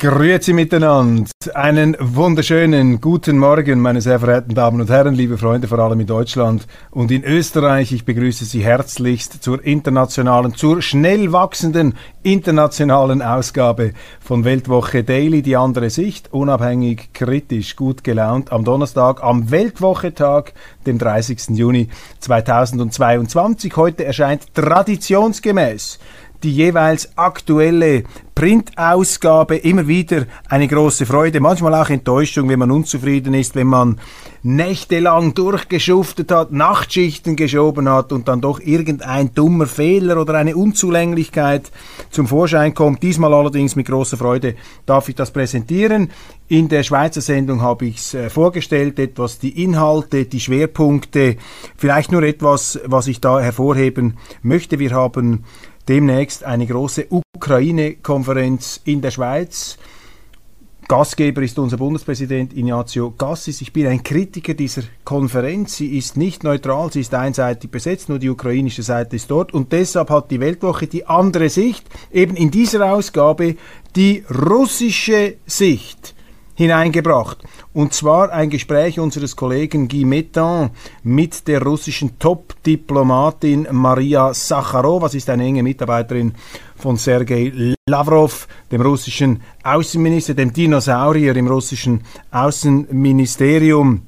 Grüezi miteinander. Einen wunderschönen guten Morgen, meine sehr verehrten Damen und Herren, liebe Freunde, vor allem in Deutschland und in Österreich. Ich begrüße Sie herzlichst zur internationalen, zur schnell wachsenden internationalen Ausgabe von Weltwoche Daily, die andere Sicht, unabhängig, kritisch, gut gelaunt, am Donnerstag, am Weltwochetag, dem 30. Juni 2022. Heute erscheint traditionsgemäß die jeweils aktuelle Printausgabe immer wieder eine große Freude, manchmal auch Enttäuschung, wenn man unzufrieden ist, wenn man nächtelang durchgeschuftet hat, Nachtschichten geschoben hat und dann doch irgendein dummer Fehler oder eine Unzulänglichkeit zum Vorschein kommt. Diesmal allerdings mit großer Freude darf ich das präsentieren. In der Schweizer Sendung habe ich es äh, vorgestellt, etwas die Inhalte, die Schwerpunkte, vielleicht nur etwas, was ich da hervorheben möchte. Wir haben demnächst eine große Ukraine-Konferenz in der Schweiz. Gastgeber ist unser Bundespräsident Ignazio Gassis. Ich bin ein Kritiker dieser Konferenz. Sie ist nicht neutral, sie ist einseitig besetzt, nur die ukrainische Seite ist dort. Und deshalb hat die Weltwoche die andere Sicht, eben in dieser Ausgabe die russische Sicht hineingebracht. Und zwar ein Gespräch unseres Kollegen Guy Metan mit der russischen Top-Diplomatin Maria Sacharowa. Sie ist eine enge Mitarbeiterin von Sergei Lavrov, dem russischen Außenminister, dem Dinosaurier im russischen Außenministerium.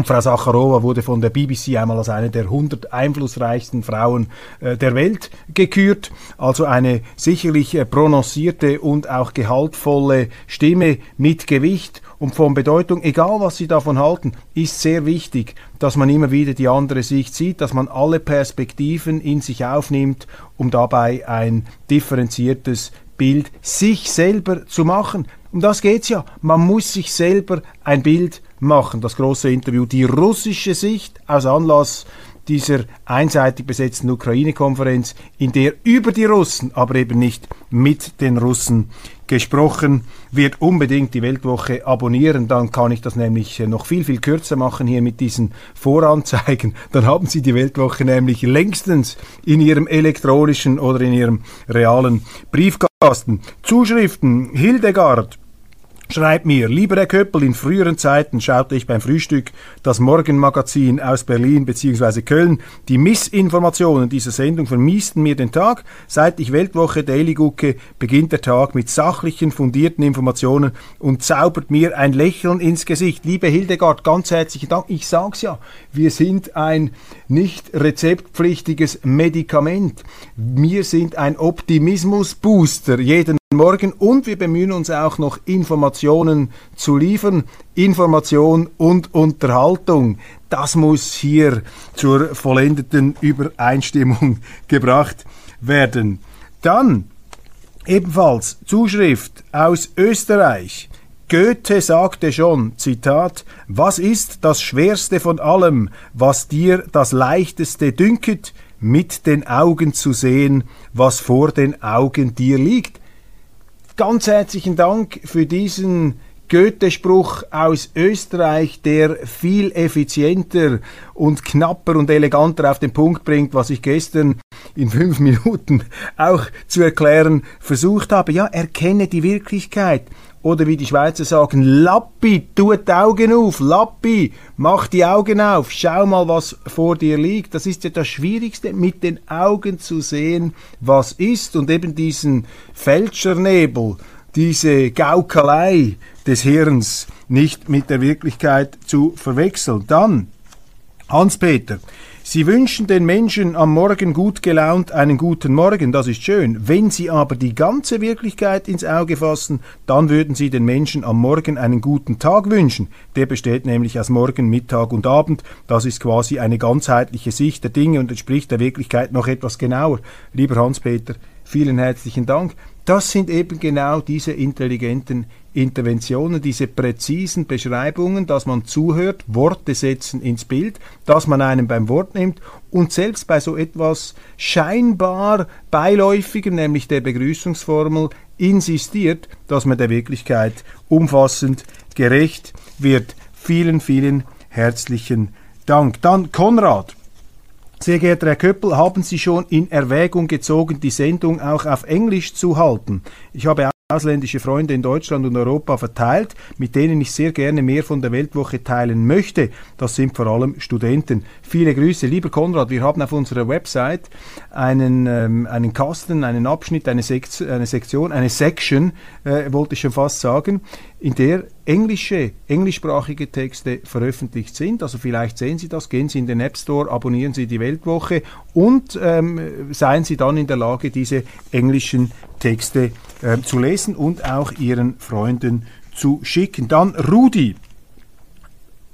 Und Frau Sacharowa wurde von der BBC einmal als eine der 100 einflussreichsten Frauen äh, der Welt gekürt. Also eine sicherlich äh, prononcierte und auch gehaltvolle Stimme mit Gewicht und von Bedeutung, egal was Sie davon halten, ist sehr wichtig, dass man immer wieder die andere Sicht sieht, dass man alle Perspektiven in sich aufnimmt, um dabei ein differenziertes Bild sich selber zu machen. Um das geht's ja. Man muss sich selber ein Bild machen. Das große Interview, die russische Sicht aus Anlass dieser einseitig besetzten Ukraine-Konferenz, in der über die Russen, aber eben nicht mit den Russen gesprochen wird. Unbedingt die Weltwoche abonnieren, dann kann ich das nämlich noch viel, viel kürzer machen hier mit diesen Voranzeigen. Dann haben Sie die Weltwoche nämlich längstens in Ihrem elektronischen oder in Ihrem realen Briefkasten. Zuschriften Hildegard Schreibt mir, lieber Herr Köppel, in früheren Zeiten schaute ich beim Frühstück das Morgenmagazin aus Berlin bzw. Köln. Die Missinformationen dieser Sendung vermiesten mir den Tag. Seit ich Weltwoche Daily gucke, beginnt der Tag mit sachlichen, fundierten Informationen und zaubert mir ein Lächeln ins Gesicht. Liebe Hildegard, ganz herzlichen Dank. Ich sag's ja, wir sind ein nicht rezeptpflichtiges Medikament. Wir sind ein Optimismusbooster jeden Morgen und wir bemühen uns auch noch Informationen zu liefern. Information und Unterhaltung, das muss hier zur vollendeten Übereinstimmung gebracht werden. Dann ebenfalls Zuschrift aus Österreich. Goethe sagte schon, Zitat, was ist das Schwerste von allem, was dir das Leichteste dünket, mit den Augen zu sehen, was vor den Augen dir liegt ganz herzlichen Dank für diesen Goethe-Spruch aus Österreich, der viel effizienter und knapper und eleganter auf den Punkt bringt, was ich gestern in fünf Minuten auch zu erklären versucht habe. Ja, erkenne die Wirklichkeit. Oder wie die Schweizer sagen, Lappi, tu die Augen auf, Lappi, mach die Augen auf, schau mal, was vor dir liegt. Das ist ja das Schwierigste, mit den Augen zu sehen, was ist und eben diesen Fälschernebel, diese Gaukelei des Hirns nicht mit der Wirklichkeit zu verwechseln. Dann, Hans-Peter, Sie wünschen den Menschen am Morgen gut gelaunt einen guten Morgen, das ist schön. Wenn Sie aber die ganze Wirklichkeit ins Auge fassen, dann würden Sie den Menschen am Morgen einen guten Tag wünschen. Der besteht nämlich aus Morgen, Mittag und Abend. Das ist quasi eine ganzheitliche Sicht der Dinge und entspricht der Wirklichkeit noch etwas genauer. Lieber Hans-Peter, vielen herzlichen Dank. Das sind eben genau diese intelligenten Interventionen, diese präzisen Beschreibungen, dass man zuhört, Worte setzen ins Bild, dass man einen beim Wort nimmt und selbst bei so etwas scheinbar beiläufigen, nämlich der Begrüßungsformel, insistiert, dass man der Wirklichkeit umfassend gerecht wird. Vielen, vielen herzlichen Dank. Dann Konrad. Sehr geehrter Herr Köppel, haben Sie schon in Erwägung gezogen, die Sendung auch auf Englisch zu halten? Ich habe ausländische Freunde in Deutschland und Europa verteilt, mit denen ich sehr gerne mehr von der Weltwoche teilen möchte. Das sind vor allem Studenten. Viele Grüße. Lieber Konrad, wir haben auf unserer Website einen, ähm, einen Kasten, einen Abschnitt, eine, Sekt eine Sektion, eine Section, äh, wollte ich schon fast sagen, in der englische, englischsprachige Texte veröffentlicht sind. Also vielleicht sehen Sie das, gehen Sie in den App Store, abonnieren Sie die Weltwoche und ähm, seien Sie dann in der Lage, diese englischen Texte äh, zu lesen und auch Ihren Freunden zu schicken. Dann Rudi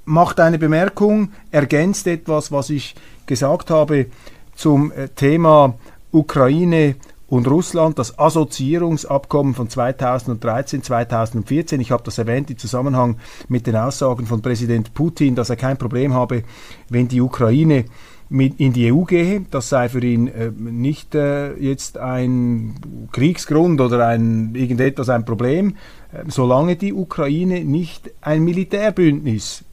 macht eine Bemerkung, ergänzt etwas, was ich gesagt habe zum äh, Thema Ukraine und Russland, das Assoziierungsabkommen von 2013, 2014. Ich habe das erwähnt im Zusammenhang mit den Aussagen von Präsident Putin, dass er kein Problem habe, wenn die Ukraine mit in die EU gehe. Das sei für ihn äh, nicht äh, jetzt ein Kriegsgrund oder ein, irgendetwas ein Problem, äh, solange die Ukraine nicht ein Militärbündnis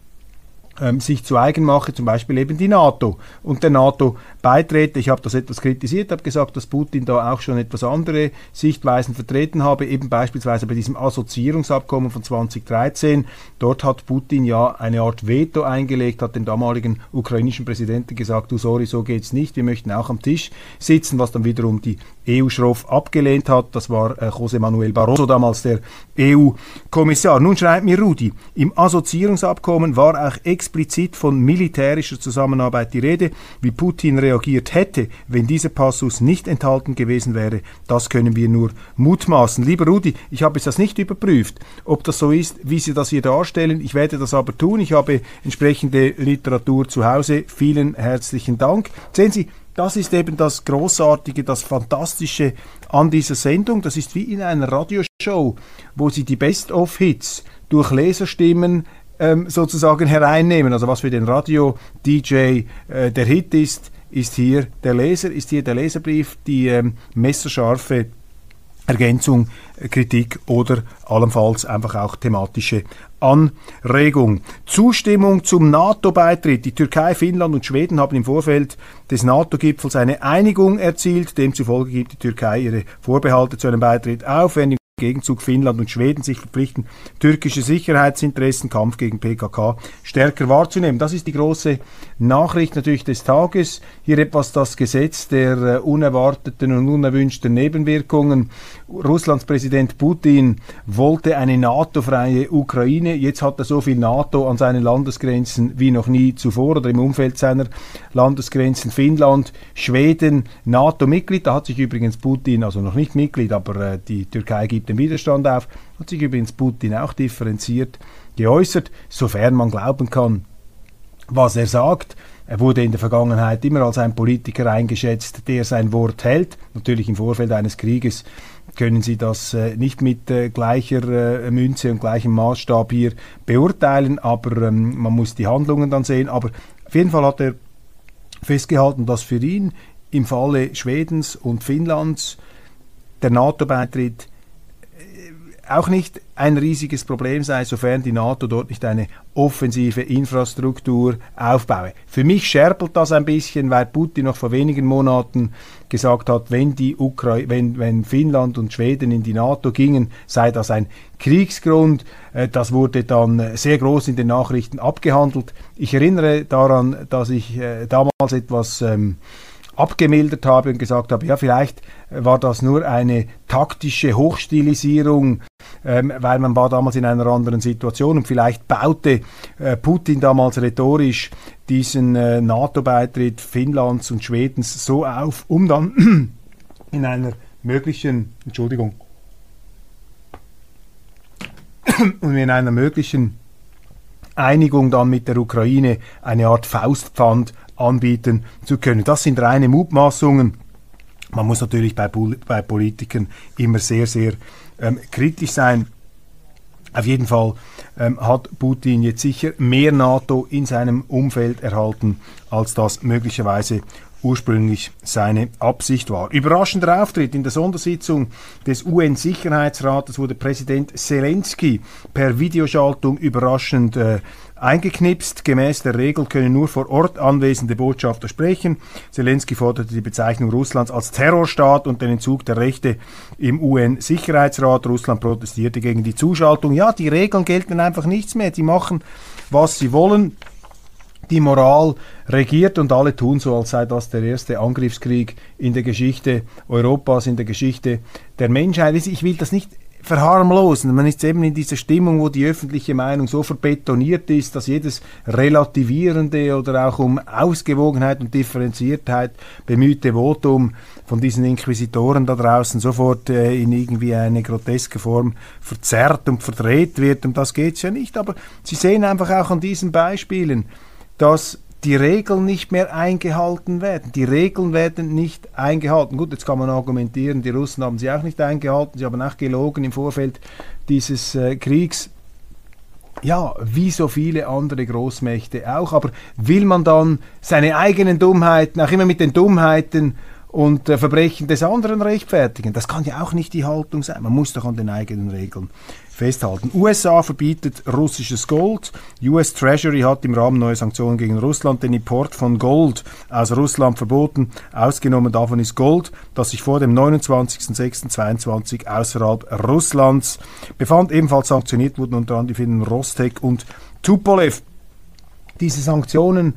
ähm, sich zu eigen mache, zum Beispiel eben die NATO und der NATO beitrete. Ich habe das etwas kritisiert, habe gesagt, dass Putin da auch schon etwas andere Sichtweisen vertreten habe, eben beispielsweise bei diesem Assoziierungsabkommen von 2013. Dort hat Putin ja eine Art Veto eingelegt, hat dem damaligen ukrainischen Präsidenten gesagt, du sorry, so geht's nicht, wir möchten auch am Tisch sitzen, was dann wiederum die EU schroff abgelehnt hat. Das war äh, José Manuel Barroso, damals der EU-Kommissar. Nun schreibt mir Rudi, im Assoziierungsabkommen war auch explizit von militärischer Zusammenarbeit die Rede. Wie Putin reagiert hätte, wenn dieser Passus nicht enthalten gewesen wäre, das können wir nur mutmaßen. Lieber Rudi, ich habe es das nicht überprüft, ob das so ist, wie Sie das hier darstellen. Ich werde das aber tun. Ich habe entsprechende Literatur zu Hause. Vielen herzlichen Dank. Sehen Sie, das ist eben das Großartige, das Fantastische an dieser Sendung. Das ist wie in einer Radioshow, wo Sie die Best-of-Hits durch Leserstimmen ähm, sozusagen hereinnehmen. Also was für den Radio-DJ äh, der Hit ist, ist hier der Leser, ist hier der Leserbrief, die ähm, messerscharfe Ergänzung, äh, Kritik oder allenfalls einfach auch thematische Anregung. Zustimmung zum NATO-Beitritt. Die Türkei, Finnland und Schweden haben im Vorfeld des NATO-Gipfels eine Einigung erzielt. Demzufolge gibt die Türkei ihre Vorbehalte zu einem Beitritt auf. Wenn Gegenzug Finnland und Schweden sich verpflichten, türkische Sicherheitsinteressen, Kampf gegen PKK stärker wahrzunehmen. Das ist die große Nachricht natürlich des Tages. Hier etwas das Gesetz der äh, unerwarteten und unerwünschten Nebenwirkungen. Russlands Präsident Putin wollte eine NATO-freie Ukraine. Jetzt hat er so viel NATO an seinen Landesgrenzen wie noch nie zuvor oder im Umfeld seiner Landesgrenzen. Finnland, Schweden, NATO-Mitglied. Da hat sich übrigens Putin, also noch nicht Mitglied, aber äh, die Türkei gibt den Widerstand auf. Hat sich übrigens Putin auch differenziert geäußert, sofern man glauben kann, was er sagt. Er wurde in der Vergangenheit immer als ein Politiker eingeschätzt, der sein Wort hält. Natürlich im Vorfeld eines Krieges können Sie das äh, nicht mit äh, gleicher äh, Münze und gleichem Maßstab hier beurteilen, aber ähm, man muss die Handlungen dann sehen. Aber auf jeden Fall hat er festgehalten, dass für ihn im Falle Schwedens und Finnlands der NATO-Beitritt auch nicht ein riesiges Problem sei, sofern die NATO dort nicht eine offensive Infrastruktur aufbaue. Für mich scherpelt das ein bisschen, weil Putin noch vor wenigen Monaten gesagt hat, wenn, die Ukra wenn, wenn Finnland und Schweden in die NATO gingen, sei das ein Kriegsgrund. Äh, das wurde dann sehr groß in den Nachrichten abgehandelt. Ich erinnere daran, dass ich äh, damals etwas ähm, abgemildert habe und gesagt habe, ja, vielleicht war das nur eine taktische Hochstilisierung, ähm, weil man war damals in einer anderen Situation und vielleicht baute äh, Putin damals rhetorisch diesen äh, NATO-Beitritt Finnlands und Schwedens so auf, um dann in einer möglichen, Entschuldigung, um in einer möglichen Einigung dann mit der Ukraine eine Art Faustpfand anbieten zu können. Das sind reine Mutmaßungen. Man muss natürlich bei, bei Politikern immer sehr, sehr ähm, kritisch sein. Auf jeden Fall ähm, hat Putin jetzt sicher mehr NATO in seinem Umfeld erhalten, als das möglicherweise ursprünglich seine Absicht war. Überraschender Auftritt in der Sondersitzung des UN-Sicherheitsrates wurde Präsident Zelensky per Videoschaltung überraschend äh, eingeknipst. Gemäß der Regel können nur vor Ort anwesende Botschafter sprechen. Zelensky forderte die Bezeichnung Russlands als Terrorstaat und den Entzug der Rechte im UN-Sicherheitsrat. Russland protestierte gegen die Zuschaltung. Ja, die Regeln gelten einfach nichts mehr. Die machen, was sie wollen die Moral regiert und alle tun so, als sei das der erste Angriffskrieg in der Geschichte Europas, in der Geschichte der Menschheit. Ich will das nicht verharmlosen. Man ist eben in dieser Stimmung, wo die öffentliche Meinung so verbetoniert ist, dass jedes relativierende oder auch um Ausgewogenheit und Differenziertheit bemühte Votum von diesen Inquisitoren da draußen sofort äh, in irgendwie eine groteske Form verzerrt und verdreht wird. Um das geht es ja nicht. Aber Sie sehen einfach auch an diesen Beispielen, dass die Regeln nicht mehr eingehalten werden. Die Regeln werden nicht eingehalten. Gut, jetzt kann man argumentieren, die Russen haben sie auch nicht eingehalten, sie haben auch gelogen im Vorfeld dieses äh, Kriegs. Ja, wie so viele andere Großmächte auch. Aber will man dann seine eigenen Dummheiten, auch immer mit den Dummheiten und äh, Verbrechen des anderen rechtfertigen? Das kann ja auch nicht die Haltung sein. Man muss doch an den eigenen Regeln festhalten. USA verbietet russisches Gold. US Treasury hat im Rahmen neuer Sanktionen gegen Russland den Import von Gold aus Russland verboten. Ausgenommen davon ist Gold, das sich vor dem 29.06.22 außerhalb Russlands befand. Ebenfalls sanktioniert wurden unter anderem die Firmen Rostek und Tupolev. Diese Sanktionen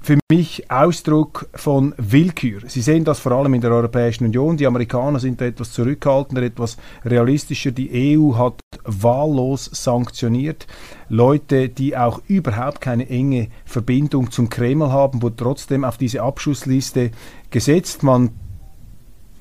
für mich Ausdruck von Willkür. Sie sehen das vor allem in der Europäischen Union. Die Amerikaner sind etwas zurückhaltender, etwas realistischer. Die EU hat wahllos sanktioniert. Leute, die auch überhaupt keine enge Verbindung zum Kreml haben, wurden trotzdem auf diese Abschussliste gesetzt. Man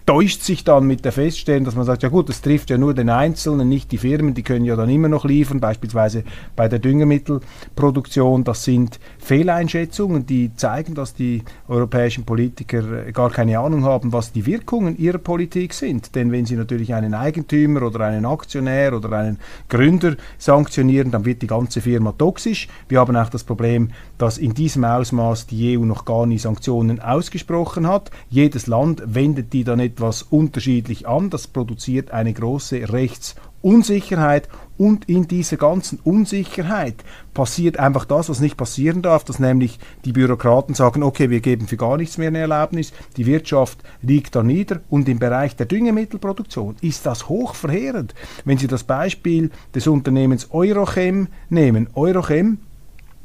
täuscht sich dann mit der Feststellung, dass man sagt, ja gut, das trifft ja nur den Einzelnen, nicht die Firmen, die können ja dann immer noch liefern, beispielsweise bei der Düngemittelproduktion. Das sind Fehleinschätzungen, die zeigen, dass die europäischen Politiker gar keine Ahnung haben, was die Wirkungen ihrer Politik sind. Denn wenn sie natürlich einen Eigentümer oder einen Aktionär oder einen Gründer sanktionieren, dann wird die ganze Firma toxisch. Wir haben auch das Problem, dass in diesem Ausmaß die EU noch gar nie Sanktionen ausgesprochen hat. Jedes Land wendet die dann etwas unterschiedlich an. Das produziert eine große Rechtsunsicherheit und in dieser ganzen Unsicherheit passiert einfach das, was nicht passieren darf, dass nämlich die Bürokraten sagen, okay, wir geben für gar nichts mehr eine Erlaubnis, die Wirtschaft liegt da nieder und im Bereich der Düngemittelproduktion ist das hochverheerend. Wenn Sie das Beispiel des Unternehmens Eurochem nehmen, Eurochem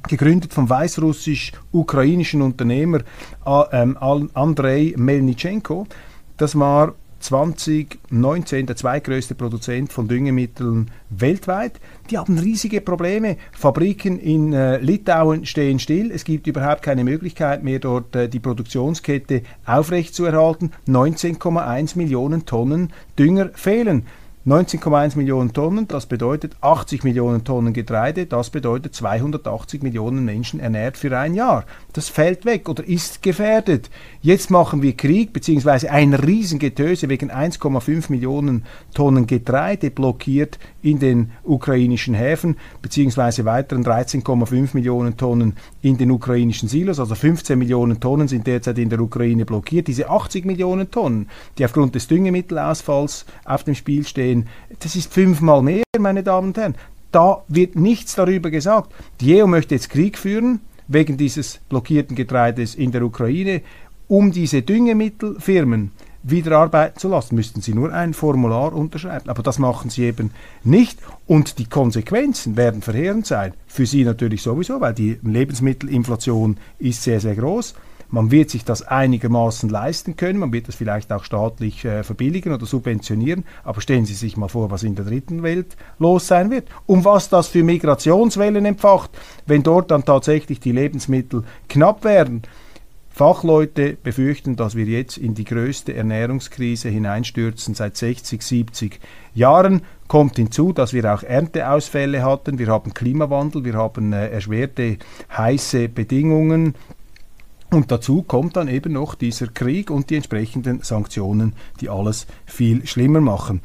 gegründet vom weißrussisch-ukrainischen Unternehmer ähm, Andrei Melnitschenko. Das war 2019 der zweitgrößte Produzent von Düngemitteln weltweit. Die haben riesige Probleme. Fabriken in äh, Litauen stehen still. Es gibt überhaupt keine Möglichkeit mehr, dort äh, die Produktionskette aufrechtzuerhalten. 19,1 Millionen Tonnen Dünger fehlen. 19,1 Millionen Tonnen, das bedeutet 80 Millionen Tonnen Getreide, das bedeutet 280 Millionen Menschen ernährt für ein Jahr. Das fällt weg oder ist gefährdet. Jetzt machen wir Krieg, beziehungsweise ein Riesengetöse wegen 1,5 Millionen Tonnen Getreide blockiert in den ukrainischen Häfen, beziehungsweise weiteren 13,5 Millionen Tonnen in den ukrainischen Silos, also 15 Millionen Tonnen sind derzeit in der Ukraine blockiert. Diese 80 Millionen Tonnen, die aufgrund des Düngemittelausfalls auf dem Spiel stehen, das ist fünfmal mehr, meine Damen und Herren. Da wird nichts darüber gesagt. Die EU möchte jetzt Krieg führen wegen dieses blockierten Getreides in der Ukraine, um diese Düngemittelfirmen wieder arbeiten zu lassen, müssten sie nur ein Formular unterschreiben. Aber das machen sie eben nicht. Und die Konsequenzen werden verheerend sein. Für sie natürlich sowieso, weil die Lebensmittelinflation ist sehr, sehr groß. Man wird sich das einigermaßen leisten können, man wird das vielleicht auch staatlich äh, verbilligen oder subventionieren, aber stellen Sie sich mal vor, was in der dritten Welt los sein wird. Um was das für Migrationswellen empfacht, wenn dort dann tatsächlich die Lebensmittel knapp werden. Fachleute befürchten, dass wir jetzt in die größte Ernährungskrise hineinstürzen seit 60, 70 Jahren. Kommt hinzu, dass wir auch Ernteausfälle hatten, wir haben Klimawandel, wir haben äh, erschwerte heiße Bedingungen. Und dazu kommt dann eben noch dieser Krieg und die entsprechenden Sanktionen, die alles viel schlimmer machen.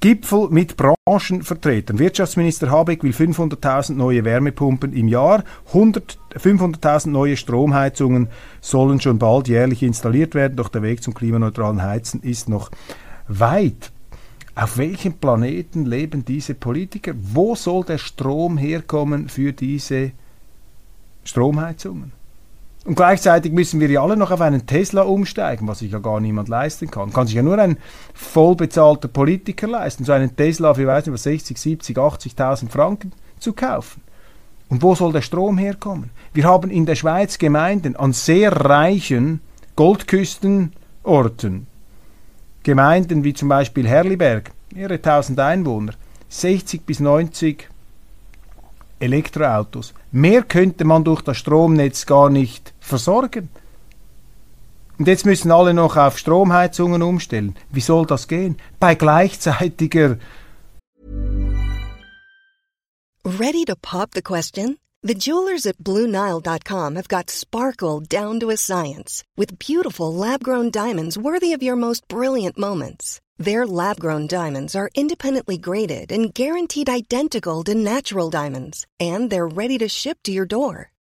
Gipfel mit Branchenvertretern. Wirtschaftsminister Habeck will 500.000 neue Wärmepumpen im Jahr. 500.000 neue Stromheizungen sollen schon bald jährlich installiert werden, doch der Weg zum klimaneutralen Heizen ist noch weit. Auf welchem Planeten leben diese Politiker? Wo soll der Strom herkommen für diese Stromheizungen? Und gleichzeitig müssen wir ja alle noch auf einen Tesla umsteigen, was sich ja gar niemand leisten kann. Kann sich ja nur ein vollbezahlter Politiker leisten, so einen Tesla für, weiß nicht was, 60, 70, 80.000 Franken zu kaufen. Und wo soll der Strom herkommen? Wir haben in der Schweiz Gemeinden an sehr reichen Goldküstenorten, Gemeinden wie zum Beispiel Herliberg, mehrere tausend Einwohner, 60 bis 90 Elektroautos. Mehr könnte man durch das Stromnetz gar nicht versorgen. Und jetzt müssen alle noch auf Stromheizungen umstellen. Wie soll das gehen? Bei gleichzeitiger. Ready to pop the question? The jewelers at BlueNile.com have got sparkle down to a science with beautiful lab grown diamonds worthy of your most brilliant moments. Their lab grown diamonds are independently graded and guaranteed identical to natural diamonds, and they're ready to ship to your door.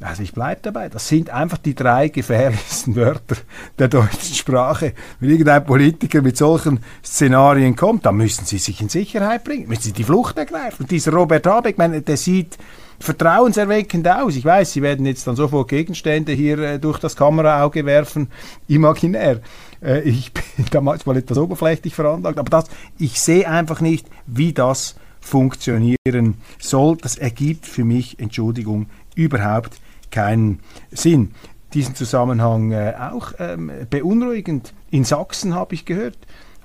Also ich bleibe dabei, das sind einfach die drei gefährlichsten Wörter der deutschen Sprache. Wenn irgendein Politiker mit solchen Szenarien kommt, dann müssen sie sich in Sicherheit bringen, müssen sie die Flucht ergreifen. Und dieser Robert Habeck, meine, der sieht vertrauenserweckend aus. Ich weiß, Sie werden jetzt dann sofort Gegenstände hier äh, durch das Kameraauge werfen, imaginär. Äh, ich bin da manchmal etwas oberflächlich veranlagt, aber das, ich sehe einfach nicht, wie das funktionieren soll. Das ergibt für mich, Entschuldigung, überhaupt keinen Sinn. Diesen Zusammenhang äh, auch ähm, beunruhigend. In Sachsen habe ich gehört,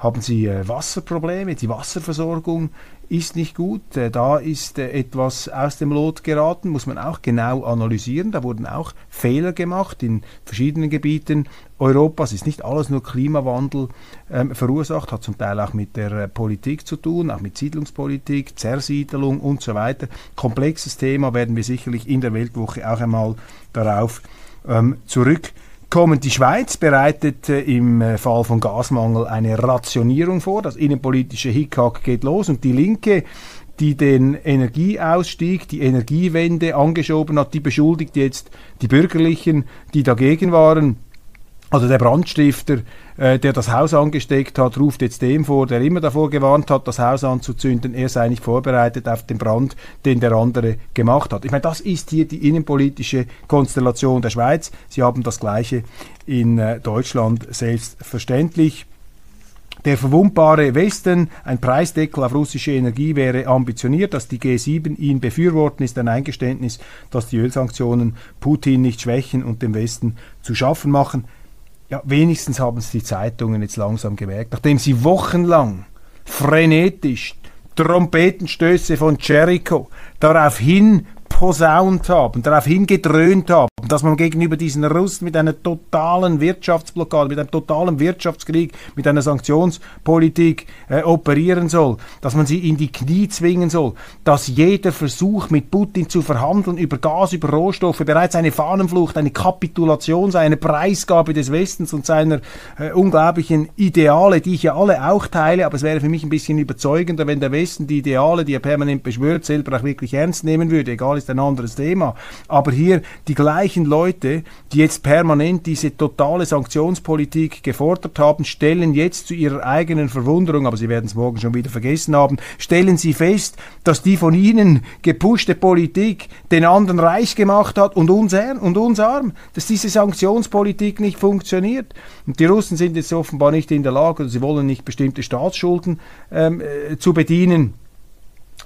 haben sie äh, Wasserprobleme, die Wasserversorgung ist nicht gut, äh, da ist äh, etwas aus dem Lot geraten, muss man auch genau analysieren, da wurden auch Fehler gemacht in verschiedenen Gebieten Europas, ist nicht alles nur Klimawandel ähm, verursacht, hat zum Teil auch mit der Politik zu tun, auch mit Siedlungspolitik, Zersiedelung und so weiter. Komplexes Thema. Werden wir sicherlich in der Weltwoche auch einmal darauf ähm, zurück kommen. Die Schweiz bereitet äh, im äh, Fall von Gasmangel eine Rationierung vor. Das innenpolitische Hickhack geht los und die Linke die den Energieausstieg, die Energiewende angeschoben hat, die beschuldigt jetzt die Bürgerlichen, die dagegen waren. Also der Brandstifter, äh, der das Haus angesteckt hat, ruft jetzt dem vor, der immer davor gewarnt hat, das Haus anzuzünden, er sei nicht vorbereitet auf den Brand, den der andere gemacht hat. Ich meine, das ist hier die innenpolitische Konstellation der Schweiz. Sie haben das Gleiche in äh, Deutschland selbstverständlich. Der verwundbare Westen, ein Preisdeckel auf russische Energie wäre ambitioniert, dass die G7 ihn befürworten, ist ein Eingeständnis, dass die Ölsanktionen Putin nicht schwächen und dem Westen zu schaffen machen ja, wenigstens haben es die Zeitungen jetzt langsam gemerkt, nachdem sie wochenlang frenetisch Trompetenstöße von Jericho darauf hin posaunt haben, darauf hingedröhnt haben, dass man gegenüber diesen Russen mit einer totalen Wirtschaftsblockade, mit einem totalen Wirtschaftskrieg, mit einer Sanktionspolitik äh, operieren soll, dass man sie in die Knie zwingen soll, dass jeder Versuch mit Putin zu verhandeln über Gas, über Rohstoffe bereits eine Fahnenflucht, eine Kapitulation sei, eine Preisgabe des Westens und seiner äh, unglaublichen Ideale, die ich ja alle auch teile, aber es wäre für mich ein bisschen überzeugender, wenn der Westen die Ideale, die er permanent beschwört, selber auch wirklich ernst nehmen würde. Egal, ist ein anderes Thema. Aber hier die gleiche gleichen Leute, die jetzt permanent diese totale Sanktionspolitik gefordert haben, stellen jetzt zu ihrer eigenen Verwunderung, aber sie werden es morgen schon wieder vergessen haben, stellen sie fest, dass die von ihnen gepushte Politik den anderen reich gemacht hat und uns, und uns arm, dass diese Sanktionspolitik nicht funktioniert. Und die Russen sind jetzt offenbar nicht in der Lage, sie wollen nicht bestimmte Staatsschulden ähm, äh, zu bedienen.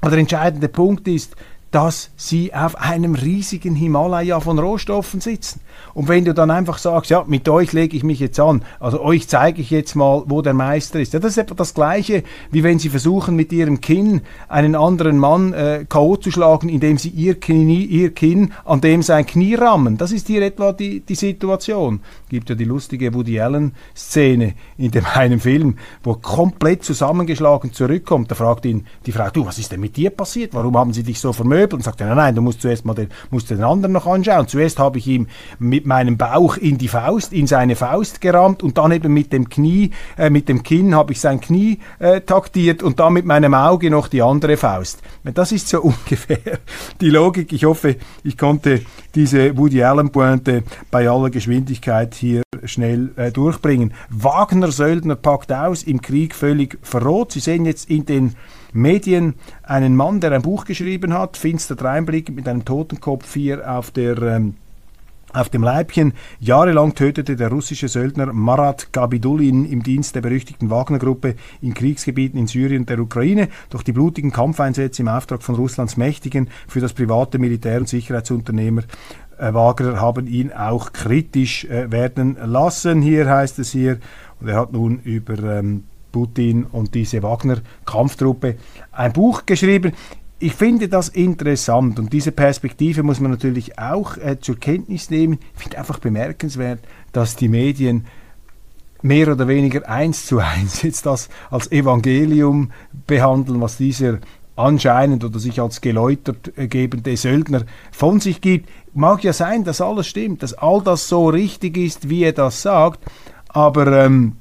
Aber der entscheidende Punkt ist, dass sie auf einem riesigen Himalaya von Rohstoffen sitzen. Und wenn du dann einfach sagst, ja, mit euch lege ich mich jetzt an, also euch zeige ich jetzt mal, wo der Meister ist. Ja, das ist etwa das Gleiche, wie wenn sie versuchen, mit ihrem Kinn einen anderen Mann äh, K.O. zu schlagen, indem sie ihr, Knie, ihr Kinn an dem sein Knie rammen. Das ist hier etwa die, die Situation. Gibt ja die lustige Woody Allen-Szene in dem einen Film, wo er komplett zusammengeschlagen zurückkommt. Da fragt ihn die Frau, du, was ist denn mit dir passiert? Warum haben sie dich so vermöbelt? Und sagt er, nein, nein, du musst zuerst mal den, musst den anderen noch anschauen. Zuerst habe ich ihm mit meinem Bauch in die Faust, in seine Faust gerammt und dann eben mit dem Knie, äh, mit dem Kinn habe ich sein Knie äh, taktiert und dann mit meinem Auge noch die andere Faust. Das ist so ungefähr die Logik. Ich hoffe, ich konnte diese Woody Allen Pointe bei aller Geschwindigkeit hier schnell äh, durchbringen. Wagner Söldner packt aus, im Krieg völlig verroht. Sie sehen jetzt in den Medien einen Mann, der ein Buch geschrieben hat, finster dreinblickend mit einem Totenkopf hier auf der ähm, auf dem Leibchen. Jahrelang tötete der russische Söldner Marat Gabidulin im Dienst der berüchtigten Wagner-Gruppe in Kriegsgebieten in Syrien und der Ukraine. Doch die blutigen Kampfeinsätze im Auftrag von Russlands Mächtigen für das private Militär- und Sicherheitsunternehmer Wagner haben ihn auch kritisch äh, werden lassen. Hier heißt es hier, und er hat nun über ähm, Putin und diese Wagner-Kampftruppe ein Buch geschrieben. Ich finde das interessant und diese Perspektive muss man natürlich auch äh, zur Kenntnis nehmen. Ich finde einfach bemerkenswert, dass die Medien mehr oder weniger eins zu eins jetzt das als Evangelium behandeln, was dieser anscheinend oder sich als geläutert äh, gebende Söldner von sich gibt. Mag ja sein, dass alles stimmt, dass all das so richtig ist, wie er das sagt, aber ähm,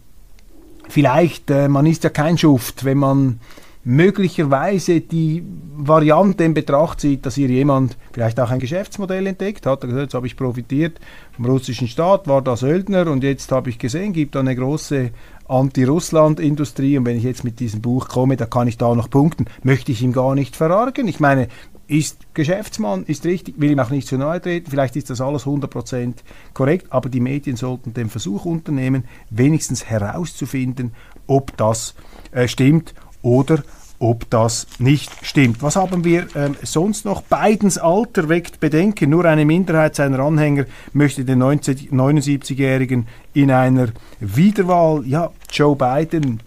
vielleicht, äh, man ist ja kein Schuft, wenn man möglicherweise die Variante in Betracht zieht, dass hier jemand vielleicht auch ein Geschäftsmodell entdeckt hat. Also jetzt habe ich profitiert vom russischen Staat, war da Söldner und jetzt habe ich gesehen, gibt da eine große Anti-Russland-Industrie und wenn ich jetzt mit diesem Buch komme, da kann ich da noch punkten, möchte ich ihm gar nicht verargen. Ich meine, ist Geschäftsmann, ist richtig, will ihm auch nicht zu nahe treten, vielleicht ist das alles 100% korrekt, aber die Medien sollten den Versuch unternehmen, wenigstens herauszufinden, ob das äh, stimmt oder ob das nicht stimmt. Was haben wir ähm, sonst noch? Bidens Alter weckt Bedenken. Nur eine Minderheit seiner Anhänger möchte den 79-Jährigen in einer Wiederwahl. Ja, Joe Biden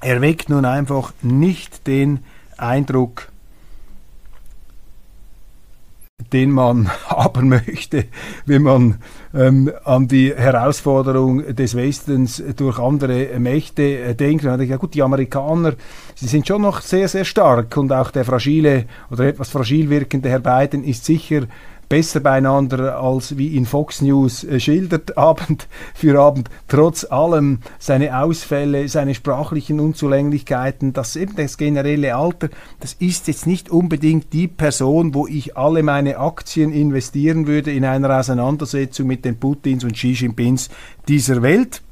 erweckt nun einfach nicht den Eindruck, den man haben möchte, wenn man ähm, an die Herausforderung des Westens durch andere Mächte äh, denkt. Und ja gut, die Amerikaner, sie sind schon noch sehr, sehr stark und auch der fragile oder etwas fragil wirkende Herr Biden ist sicher besser beieinander, als wie in Fox News äh, schildert, Abend für Abend. Trotz allem seine Ausfälle, seine sprachlichen Unzulänglichkeiten, das eben das generelle Alter, das ist jetzt nicht unbedingt die Person, wo ich alle meine Aktien investieren würde in einer Auseinandersetzung mit den Putins und Xi Jinpings dieser Welt.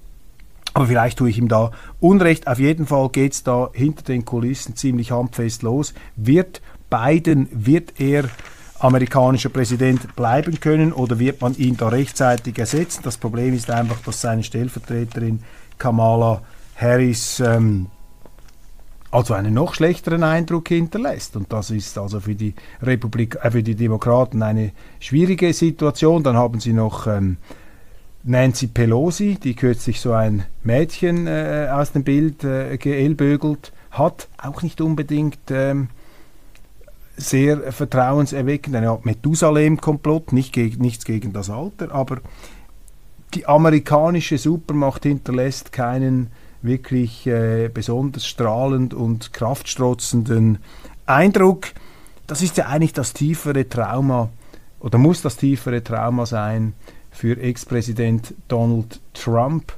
Aber vielleicht tue ich ihm da Unrecht. Auf jeden Fall geht es da hinter den Kulissen ziemlich handfest los. Wird Biden, wird er amerikanischer Präsident bleiben können oder wird man ihn da rechtzeitig ersetzen? Das Problem ist einfach, dass seine Stellvertreterin Kamala Harris ähm, also einen noch schlechteren Eindruck hinterlässt. Und das ist also für die Republik, äh, für die Demokraten eine schwierige Situation. Dann haben sie noch ähm, Nancy Pelosi, die kürzlich so ein Mädchen äh, aus dem Bild äh, geellbögelt hat, auch nicht unbedingt ähm, sehr vertrauenserweckend, eine Art Methusalem-Komplott, nicht gegen, nichts gegen das Alter, aber die amerikanische Supermacht hinterlässt keinen wirklich äh, besonders strahlend und kraftstrotzenden Eindruck. Das ist ja eigentlich das tiefere Trauma oder muss das tiefere Trauma sein für Ex-Präsident Donald Trump,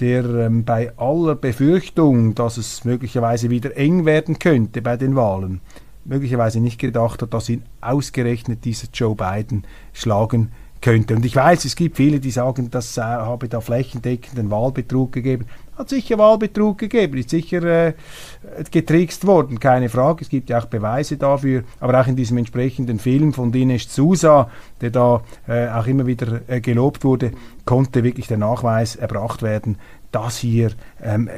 der ähm, bei aller Befürchtung, dass es möglicherweise wieder eng werden könnte bei den Wahlen, möglicherweise nicht gedacht hat, dass ihn ausgerechnet dieser Joe Biden schlagen könnte. Und ich weiß, es gibt viele, die sagen, das äh, habe da flächendeckenden Wahlbetrug gegeben. Hat sicher Wahlbetrug gegeben, ist sicher äh, getrickst worden, keine Frage. Es gibt ja auch Beweise dafür, aber auch in diesem entsprechenden Film von Dinesh Sousa, der da äh, auch immer wieder äh, gelobt wurde, konnte wirklich der Nachweis erbracht werden, dass hier ähm,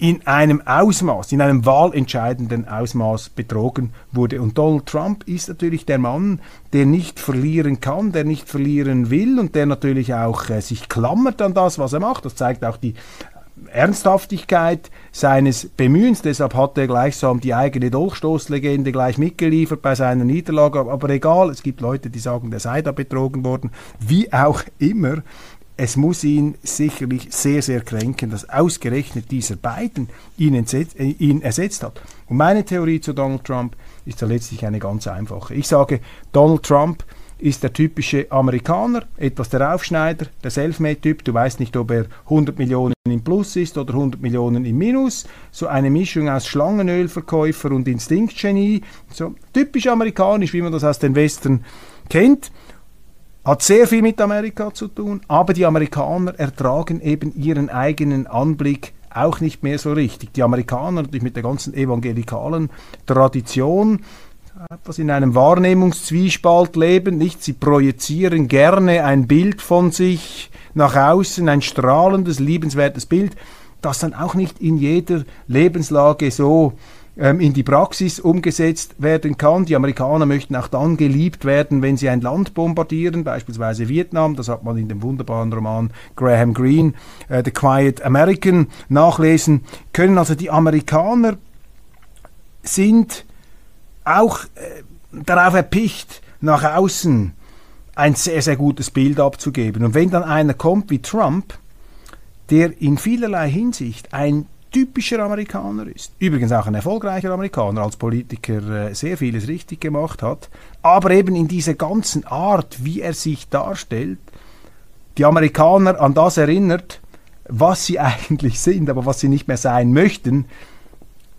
in einem Ausmaß, in einem wahlentscheidenden Ausmaß betrogen wurde. Und Donald Trump ist natürlich der Mann, der nicht verlieren kann, der nicht verlieren will und der natürlich auch äh, sich klammert an das, was er macht. Das zeigt auch die Ernsthaftigkeit seines Bemühens. Deshalb hat er gleichsam die eigene Dolchstoßlegende gleich mitgeliefert bei seiner Niederlage. Aber egal, es gibt Leute, die sagen, der sei da betrogen worden. Wie auch immer, es muss ihn sicherlich sehr, sehr kränken, dass ausgerechnet dieser beiden ihn, äh, ihn ersetzt hat. Und meine Theorie zu Donald Trump ist da letztlich eine ganz einfache. Ich sage, Donald Trump ist der typische Amerikaner, etwas der Aufschneider, der Selfmade-Typ. Du weißt nicht, ob er 100 Millionen im Plus ist oder 100 Millionen im Minus. So eine Mischung aus Schlangenölverkäufer und Instinktgenie. So typisch amerikanisch, wie man das aus den Western kennt hat sehr viel mit Amerika zu tun, aber die Amerikaner ertragen eben ihren eigenen Anblick auch nicht mehr so richtig. Die Amerikaner natürlich mit der ganzen evangelikalen Tradition etwas in einem Wahrnehmungszwiespalt leben, nicht? Sie projizieren gerne ein Bild von sich nach außen, ein strahlendes, liebenswertes Bild, das dann auch nicht in jeder Lebenslage so in die Praxis umgesetzt werden kann. Die Amerikaner möchten auch dann geliebt werden, wenn sie ein Land bombardieren, beispielsweise Vietnam. Das hat man in dem wunderbaren Roman Graham Greene, äh, The Quiet American, nachlesen können. Also die Amerikaner sind auch äh, darauf erpicht, nach außen ein sehr, sehr gutes Bild abzugeben. Und wenn dann einer kommt wie Trump, der in vielerlei Hinsicht ein typischer Amerikaner ist. Übrigens auch ein erfolgreicher Amerikaner, als Politiker äh, sehr vieles richtig gemacht hat. Aber eben in dieser ganzen Art, wie er sich darstellt, die Amerikaner an das erinnert, was sie eigentlich sind, aber was sie nicht mehr sein möchten,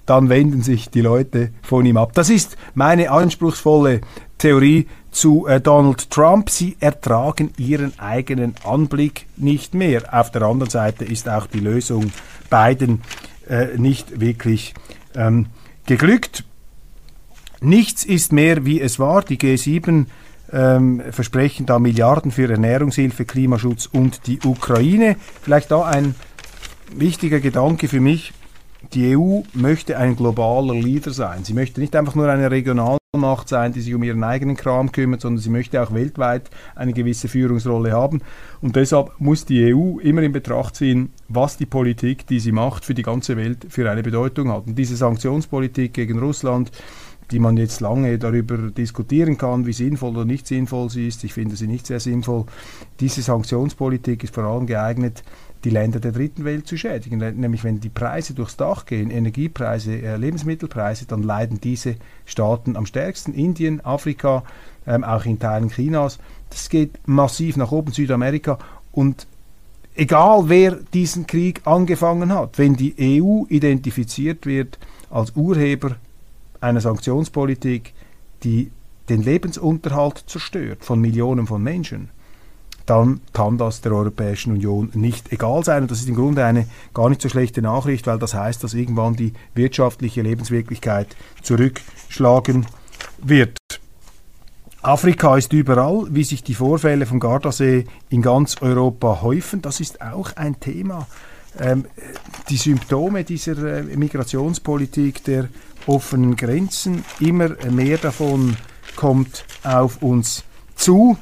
dann wenden sich die Leute von ihm ab. Das ist meine anspruchsvolle Theorie zu äh, Donald Trump. Sie ertragen ihren eigenen Anblick nicht mehr. Auf der anderen Seite ist auch die Lösung Biden äh, nicht wirklich ähm, geglückt. Nichts ist mehr, wie es war. Die G7 ähm, versprechen da Milliarden für Ernährungshilfe, Klimaschutz und die Ukraine. Vielleicht da ein wichtiger Gedanke für mich. Die EU möchte ein globaler Leader sein. Sie möchte nicht einfach nur eine regionale Macht sein, die sich um ihren eigenen Kram kümmert, sondern sie möchte auch weltweit eine gewisse Führungsrolle haben. Und deshalb muss die EU immer in Betracht ziehen, was die Politik, die sie macht, für die ganze Welt für eine Bedeutung hat. Und diese Sanktionspolitik gegen Russland, die man jetzt lange darüber diskutieren kann, wie sinnvoll oder nicht sinnvoll sie ist. Ich finde sie nicht sehr sinnvoll. Diese Sanktionspolitik ist vor allem geeignet, die Länder der dritten Welt zu schädigen. Nämlich wenn die Preise durchs Dach gehen, Energiepreise, äh, Lebensmittelpreise, dann leiden diese Staaten am stärksten. Indien, Afrika, ähm, auch in Teilen Chinas. Das geht massiv nach oben, Südamerika. Und egal wer diesen Krieg angefangen hat, wenn die EU identifiziert wird als Urheber einer Sanktionspolitik, die den Lebensunterhalt zerstört von Millionen von Menschen, dann kann das der Europäischen Union nicht egal sein. Und das ist im Grunde eine gar nicht so schlechte Nachricht, weil das heißt, dass irgendwann die wirtschaftliche Lebenswirklichkeit zurückschlagen wird. Afrika ist überall, wie sich die Vorfälle vom Gardasee in ganz Europa häufen. Das ist auch ein Thema. Ähm, die Symptome dieser äh, Migrationspolitik der offenen Grenzen, immer mehr davon kommt auf uns zu.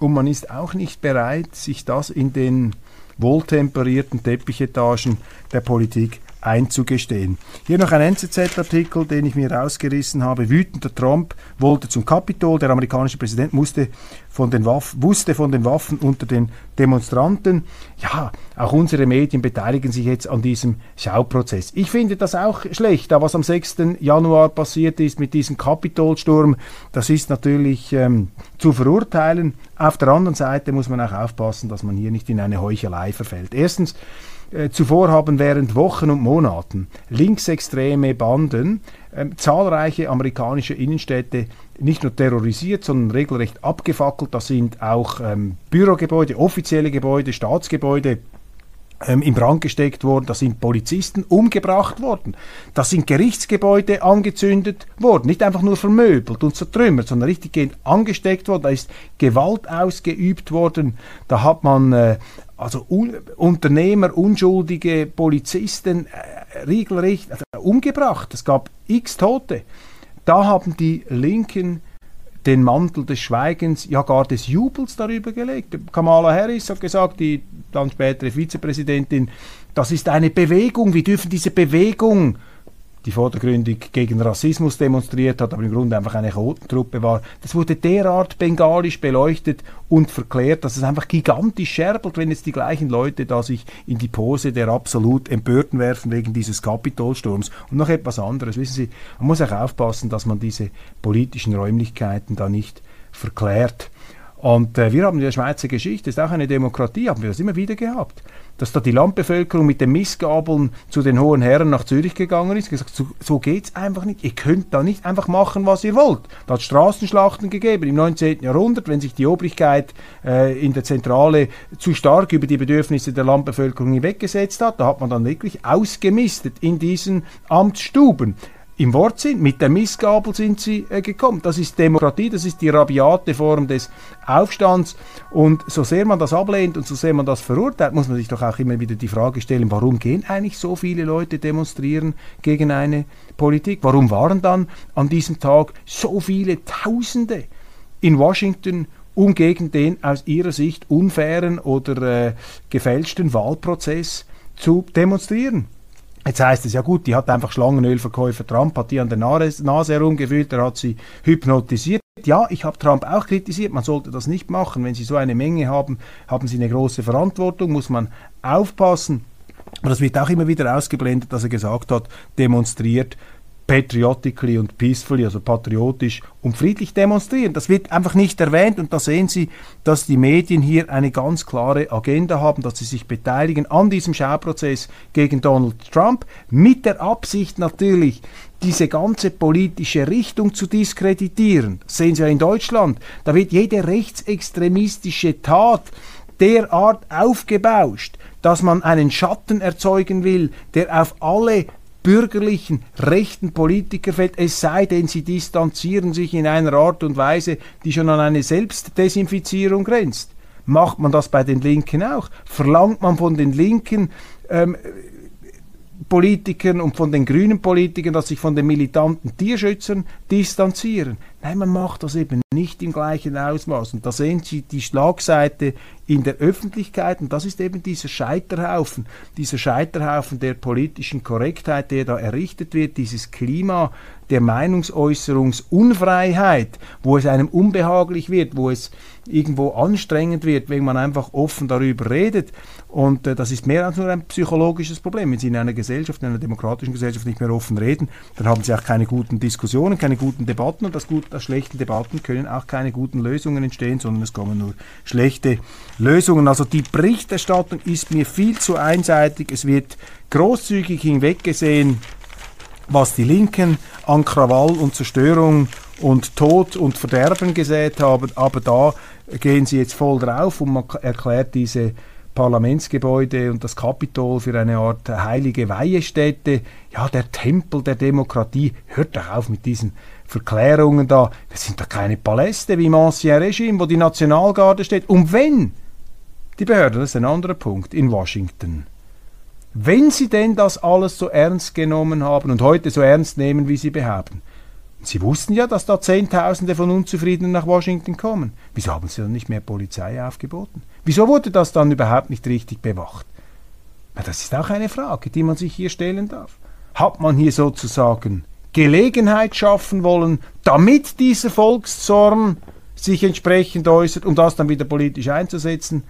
Und man ist auch nicht bereit, sich das in den wohltemperierten Teppichetagen der Politik einzugestehen. Hier noch ein NZZ-Artikel, den ich mir rausgerissen habe. Wütender Trump wollte zum Kapitol. Der amerikanische Präsident musste von den Waffen, wusste von den Waffen unter den Demonstranten. Ja, auch unsere Medien beteiligen sich jetzt an diesem Schauprozess. Ich finde das auch schlecht, da was am 6. Januar passiert ist mit diesem Kapitolsturm, das ist natürlich ähm, zu verurteilen. Auf der anderen Seite muss man auch aufpassen, dass man hier nicht in eine Heuchelei verfällt. Erstens, äh, zuvor haben während Wochen und Monaten linksextreme Banden äh, zahlreiche amerikanische Innenstädte nicht nur terrorisiert, sondern regelrecht abgefackelt. Das sind auch ähm, Bürogebäude, offizielle Gebäude, Staatsgebäude ähm, in Brand gesteckt worden, da sind Polizisten umgebracht worden, da sind Gerichtsgebäude angezündet worden, nicht einfach nur vermöbelt und zertrümmert, sondern richtiggehend angesteckt worden, da ist Gewalt ausgeübt worden, da hat man äh, also un Unternehmer, unschuldige Polizisten äh, regelrecht also, umgebracht. Es gab x Tote. Da haben die Linken den Mantel des Schweigens, ja gar des Jubels darüber gelegt. Kamala Harris hat gesagt, die dann spätere Vizepräsidentin, das ist eine Bewegung, wir dürfen diese Bewegung die vordergründig gegen Rassismus demonstriert hat, aber im Grunde einfach eine Chotentruppe war. Das wurde derart bengalisch beleuchtet und verklärt, dass es einfach gigantisch scherbelt, wenn jetzt die gleichen Leute da sich in die Pose der absolut Empörten werfen wegen dieses Kapitolsturms. Und noch etwas anderes, wissen Sie, man muss auch aufpassen, dass man diese politischen Räumlichkeiten da nicht verklärt. Und äh, wir haben in der Schweizer Geschichte, ist auch eine Demokratie, haben wir das immer wieder gehabt dass da die Landbevölkerung mit den Missgabeln zu den hohen Herren nach Zürich gegangen ist, gesagt, so, so geht's einfach nicht. Ihr könnt da nicht einfach machen, was ihr wollt. Da hat Straßenschlachten gegeben im 19. Jahrhundert, wenn sich die Obrigkeit äh, in der Zentrale zu stark über die Bedürfnisse der Landbevölkerung hinweggesetzt hat, da hat man dann wirklich ausgemistet in diesen Amtsstuben im Wortsinn, mit der Missgabel sind sie äh, gekommen. Das ist Demokratie, das ist die rabiate Form des Aufstands. Und so sehr man das ablehnt und so sehr man das verurteilt, muss man sich doch auch immer wieder die Frage stellen, warum gehen eigentlich so viele Leute demonstrieren gegen eine Politik? Warum waren dann an diesem Tag so viele Tausende in Washington um gegen den aus ihrer Sicht unfairen oder äh, gefälschten Wahlprozess zu demonstrieren? Jetzt heißt es ja gut, die hat einfach Schlangenölverkäufer Trump, hat die an der Nase herumgefühlt, er hat sie hypnotisiert. Ja, ich habe Trump auch kritisiert, man sollte das nicht machen. Wenn Sie so eine Menge haben, haben Sie eine große Verantwortung, muss man aufpassen. Und das wird auch immer wieder ausgeblendet, dass er gesagt hat, demonstriert patriotically und peacefully, also patriotisch und friedlich demonstrieren. Das wird einfach nicht erwähnt und da sehen Sie, dass die Medien hier eine ganz klare Agenda haben, dass sie sich beteiligen an diesem Schauprozess gegen Donald Trump mit der Absicht natürlich, diese ganze politische Richtung zu diskreditieren. Das sehen Sie ja in Deutschland. Da wird jede rechtsextremistische Tat derart aufgebauscht, dass man einen Schatten erzeugen will, der auf alle bürgerlichen, rechten Politiker fällt, es sei denn, sie distanzieren sich in einer Art und Weise, die schon an eine Selbstdesinfizierung grenzt. Macht man das bei den Linken auch? Verlangt man von den Linken ähm, Politikern und von den grünen Politikern, dass sich von den militanten Tierschützern distanzieren. Nein, man macht das eben nicht im gleichen Ausmaß. Und da sehen Sie die Schlagseite in der Öffentlichkeit und das ist eben dieser Scheiterhaufen, dieser Scheiterhaufen der politischen Korrektheit, der da errichtet wird, dieses Klima der Meinungsäußerungsunfreiheit, wo es einem unbehaglich wird, wo es irgendwo anstrengend wird, wenn man einfach offen darüber redet. Und äh, das ist mehr als nur ein psychologisches Problem. Wenn Sie in einer Gesellschaft, in einer demokratischen Gesellschaft nicht mehr offen reden, dann haben Sie auch keine guten Diskussionen, keine guten Debatten und aus, gut, aus schlechten Debatten können auch keine guten Lösungen entstehen, sondern es kommen nur schlechte Lösungen. Also die Berichterstattung ist mir viel zu einseitig. Es wird großzügig hinweggesehen, was die Linken an Krawall und Zerstörung und Tod und Verderben gesät haben. Aber da gehen sie jetzt voll drauf und man erklärt diese Parlamentsgebäude und das Kapitol für eine Art heilige Weihestätte. Ja, der Tempel der Demokratie. Hört doch auf mit diesen Verklärungen da. Das sind doch keine Paläste wie im Ancien Regime, wo die Nationalgarde steht. Und wenn die Behörden, das ist ein anderer Punkt, in Washington, wenn sie denn das alles so ernst genommen haben und heute so ernst nehmen, wie sie behaupten, Sie wussten ja, dass da Zehntausende von Unzufriedenen nach Washington kommen. Wieso haben Sie dann nicht mehr Polizei aufgeboten? Wieso wurde das dann überhaupt nicht richtig bewacht? Das ist auch eine Frage, die man sich hier stellen darf. Hat man hier sozusagen Gelegenheit schaffen wollen, damit dieser Volkszorn sich entsprechend äußert, um das dann wieder politisch einzusetzen?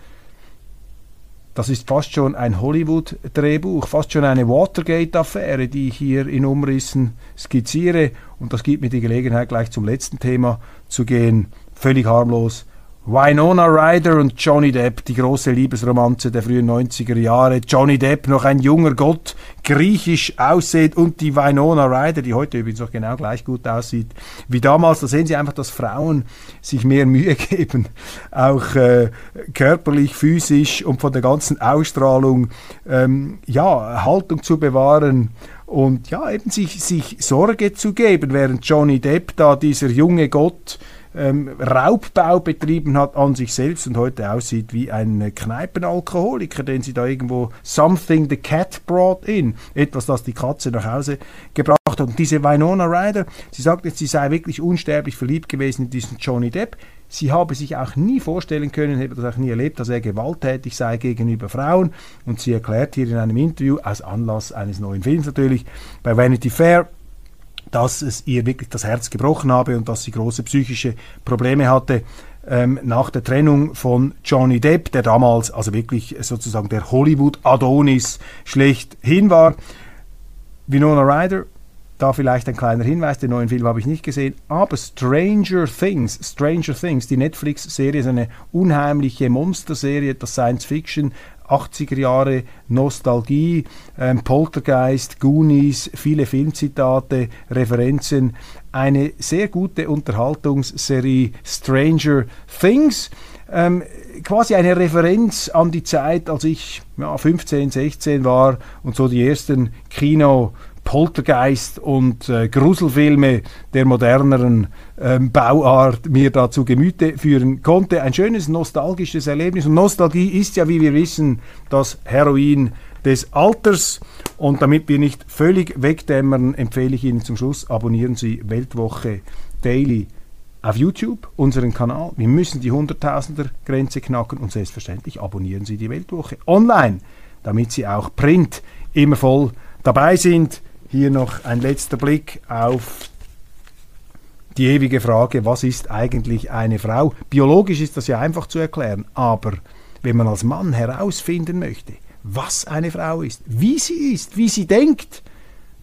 Das ist fast schon ein Hollywood-Drehbuch, fast schon eine Watergate-Affäre, die ich hier in Umrissen skizziere. Und das gibt mir die Gelegenheit, gleich zum letzten Thema zu gehen. Völlig harmlos Winona Ryder und Johnny Depp, die große Liebesromanze der frühen 90er Jahre. Johnny Depp, noch ein junger Gott, griechisch aussieht und die Winona Ryder, die heute übrigens noch genau gleich gut aussieht wie damals. Da sehen Sie einfach, dass Frauen sich mehr Mühe geben, auch äh, körperlich, physisch und von der ganzen Ausstrahlung ähm, ja, Haltung zu bewahren und ja, eben sich, sich Sorge zu geben, während Johnny Depp da dieser junge Gott ähm, Raubbau betrieben hat an sich selbst und heute aussieht wie ein Kneipenalkoholiker, den sie da irgendwo something the cat brought in, etwas, das die Katze nach Hause gebracht hat. Und diese Winona Ryder, sie sagt jetzt, sie sei wirklich unsterblich verliebt gewesen in diesen Johnny Depp. Sie habe sich auch nie vorstellen können, hätte das auch nie erlebt, dass er gewalttätig sei gegenüber Frauen. Und sie erklärt hier in einem Interview, aus Anlass eines neuen Films natürlich, bei Vanity Fair, dass es ihr wirklich das Herz gebrochen habe und dass sie große psychische Probleme hatte ähm, nach der Trennung von Johnny Depp, der damals also wirklich sozusagen der Hollywood-Adonis schlechthin war. Winona Ryder, da vielleicht ein kleiner Hinweis, den neuen Film habe ich nicht gesehen, aber Stranger Things, Stranger Things, die Netflix-Serie ist eine unheimliche Monsterserie, das Science-Fiction 80er Jahre Nostalgie, ähm, Poltergeist, Goonies, viele Filmzitate, Referenzen, eine sehr gute Unterhaltungsserie Stranger Things. Ähm, quasi eine Referenz an die Zeit, als ich ja, 15, 16 war und so die ersten Kino- Poltergeist und äh, Gruselfilme der moderneren ähm, Bauart mir da zu Gemüte führen konnte. Ein schönes nostalgisches Erlebnis. Und Nostalgie ist ja, wie wir wissen, das Heroin des Alters. Und damit wir nicht völlig wegdämmern, empfehle ich Ihnen zum Schluss, abonnieren Sie Weltwoche Daily auf YouTube, unseren Kanal. Wir müssen die Hunderttausender-Grenze knacken und selbstverständlich abonnieren Sie die Weltwoche online, damit Sie auch Print immer voll dabei sind. Hier noch ein letzter Blick auf die ewige Frage, was ist eigentlich eine Frau? Biologisch ist das ja einfach zu erklären, aber wenn man als Mann herausfinden möchte, was eine Frau ist, wie sie ist, wie sie denkt,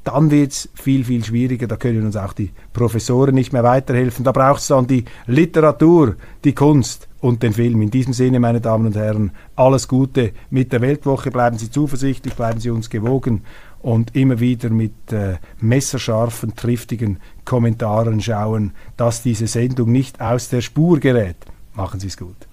dann wird es viel, viel schwieriger. Da können uns auch die Professoren nicht mehr weiterhelfen. Da braucht es dann die Literatur, die Kunst und den Film. In diesem Sinne, meine Damen und Herren, alles Gute mit der Weltwoche. Bleiben Sie zuversichtlich, bleiben Sie uns gewogen und immer wieder mit äh, messerscharfen, triftigen Kommentaren schauen, dass diese Sendung nicht aus der Spur gerät. Machen Sie es gut.